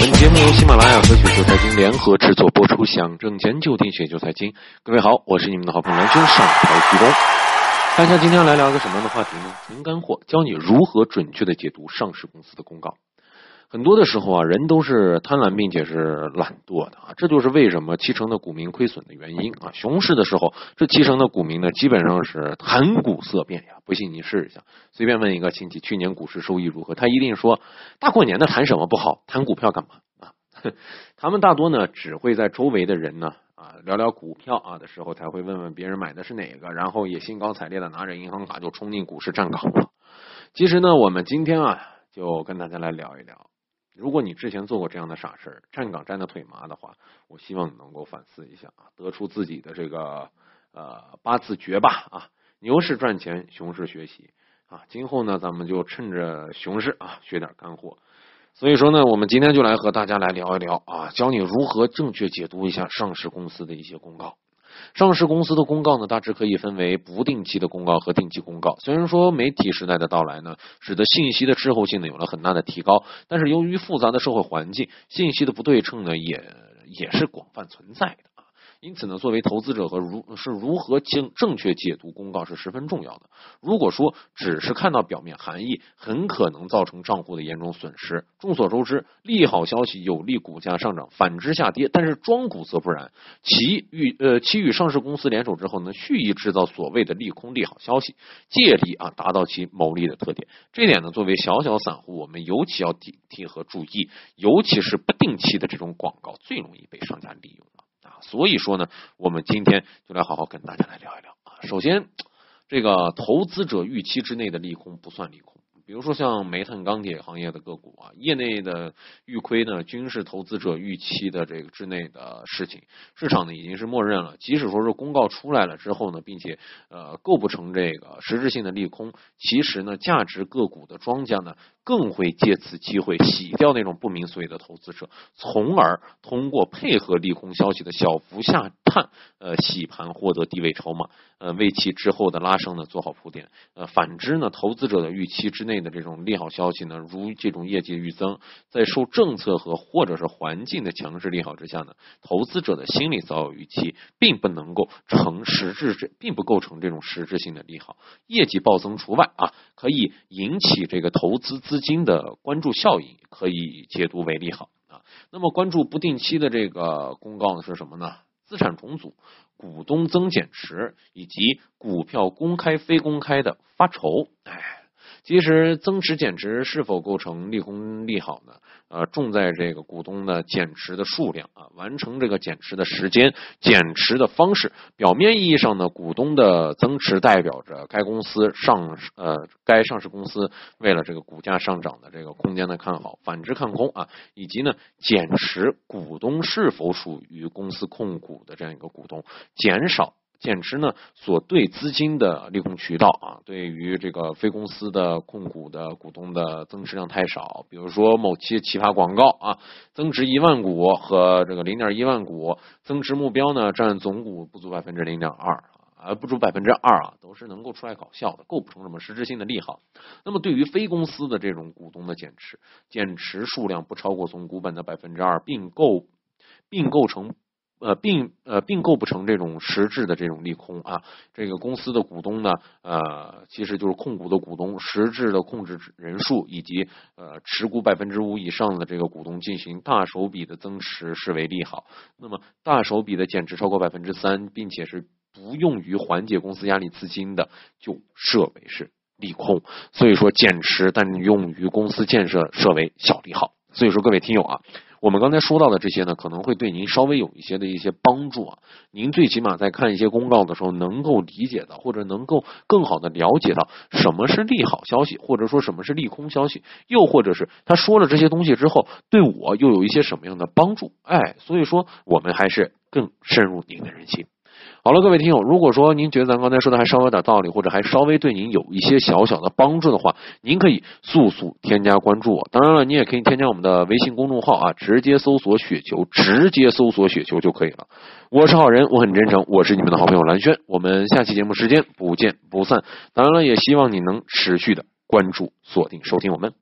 本节目由喜马拉雅和雪球财经联合制作播出，想挣钱就听雪球财经。各位好，我是你们的好朋友蓝军，上台鞠躬。大家今天来聊一个什么样的话题呢？纯干货，教你如何准确的解读上市公司的公告。很多的时候啊，人都是贪婪并且是懒惰的啊，这就是为什么七成的股民亏损的原因啊。熊市的时候，这七成的股民呢，基本上是谈股色变呀。不信你试一下，随便问一个亲戚去年股市收益如何，他一定说大过年的谈什么不好，谈股票干嘛啊？他们大多呢，只会在周围的人呢啊聊聊股票啊的时候，才会问问别人买的是哪个，然后也兴高采烈的拿着银行卡就冲进股市站岗了。其实呢，我们今天啊，就跟大家来聊一聊。如果你之前做过这样的傻事儿站岗站的腿麻的话，我希望你能够反思一下啊，得出自己的这个呃八字诀吧啊，牛市赚钱，熊市学习啊，今后呢，咱们就趁着熊市啊，学点干货。所以说呢，我们今天就来和大家来聊一聊啊，教你如何正确解读一下上市公司的一些公告。上市公司的公告呢，大致可以分为不定期的公告和定期公告。虽然说媒体时代的到来呢，使得信息的滞后性呢有了很大的提高，但是由于复杂的社会环境，信息的不对称呢也也是广泛存在的。因此呢，作为投资者和如是如何正正确解读公告是十分重要的。如果说只是看到表面含义，很可能造成账户的严重损失。众所周知，利好消息有利股价上涨，反之下跌。但是庄股则不然，其与呃其与上市公司联手之后呢，蓄意制造所谓的利空利好消息，借力啊达到其牟利的特点。这点呢，作为小小散户，我们尤其要警惕和注意，尤其是不定期的这种广告，最容易被商家利用。所以说呢，我们今天就来好好跟大家来聊一聊啊。首先，这个投资者预期之内的利空不算利空。比如说像煤炭、钢铁行业的个股啊，业内的预亏呢，均是投资者预期的这个之内的事情，市场呢已经是默认了。即使说是公告出来了之后呢，并且呃构不成这个实质性的利空，其实呢，价值个股的庄家呢，更会借此机会洗掉那种不明所以的投资者，从而通过配合利空消息的小幅下看，呃洗盘获得低位筹码，呃为其之后的拉升呢做好铺垫。呃反之呢，投资者的预期之内。的这种利好消息呢，如这种业绩预增，在受政策和或者是环境的强势利好之下呢，投资者的心理早有预期，并不能够成实质，并不构成这种实质性的利好。业绩暴增除外啊，可以引起这个投资资金的关注效应，可以解读为利好啊。那么关注不定期的这个公告呢是什么呢？资产重组、股东增减持以及股票公开非公开的发愁，哎。其实增持减持是否构成利空利好呢？呃，重在这个股东的减持的数量啊，完成这个减持的时间、减持的方式。表面意义上呢，股东的增持代表着该公司上呃该上市公司为了这个股价上涨的这个空间的看好，反之看空啊，以及呢减持股东是否属于公司控股的这样一个股东减少。减持呢，所对资金的利空渠道啊，对于这个非公司的控股的股东的增持量太少，比如说某期奇葩广告啊，增值一万股和这个零点一万股，增持目标呢占总股不足百分之零点二啊，不足百分之二啊，都是能够出来搞笑的，构不成什么实质性的利好。那么对于非公司的这种股东的减持，减持数量不超过总股本的百分之二，并构并构成。呃，并呃并构不成这种实质的这种利空啊。这个公司的股东呢，呃，其实就是控股的股东，实质的控制人数以及呃持股百分之五以上的这个股东进行大手笔的增持视为利好。那么大手笔的减持超过百分之三，并且是不用于缓解公司压力资金的，就设为是利空。所以说减持但用于公司建设设为小利好。所以说各位听友啊。我们刚才说到的这些呢，可能会对您稍微有一些的一些帮助啊。您最起码在看一些公告的时候，能够理解到，或者能够更好的了解到什么是利好消息，或者说什么是利空消息，又或者是他说了这些东西之后，对我又有一些什么样的帮助？哎，所以说我们还是更深入您的人心。好了，各位听友，如果说您觉得咱刚才说的还稍微有点道理，或者还稍微对您有一些小小的帮助的话，您可以速速添加关注我。当然了，你也可以添加我们的微信公众号啊，直接搜索“雪球”，直接搜索“雪球”就可以了。我是好人，我很真诚，我是你们的好朋友蓝轩。我们下期节目时间不见不散。当然了，也希望你能持续的关注、锁定、收听我们。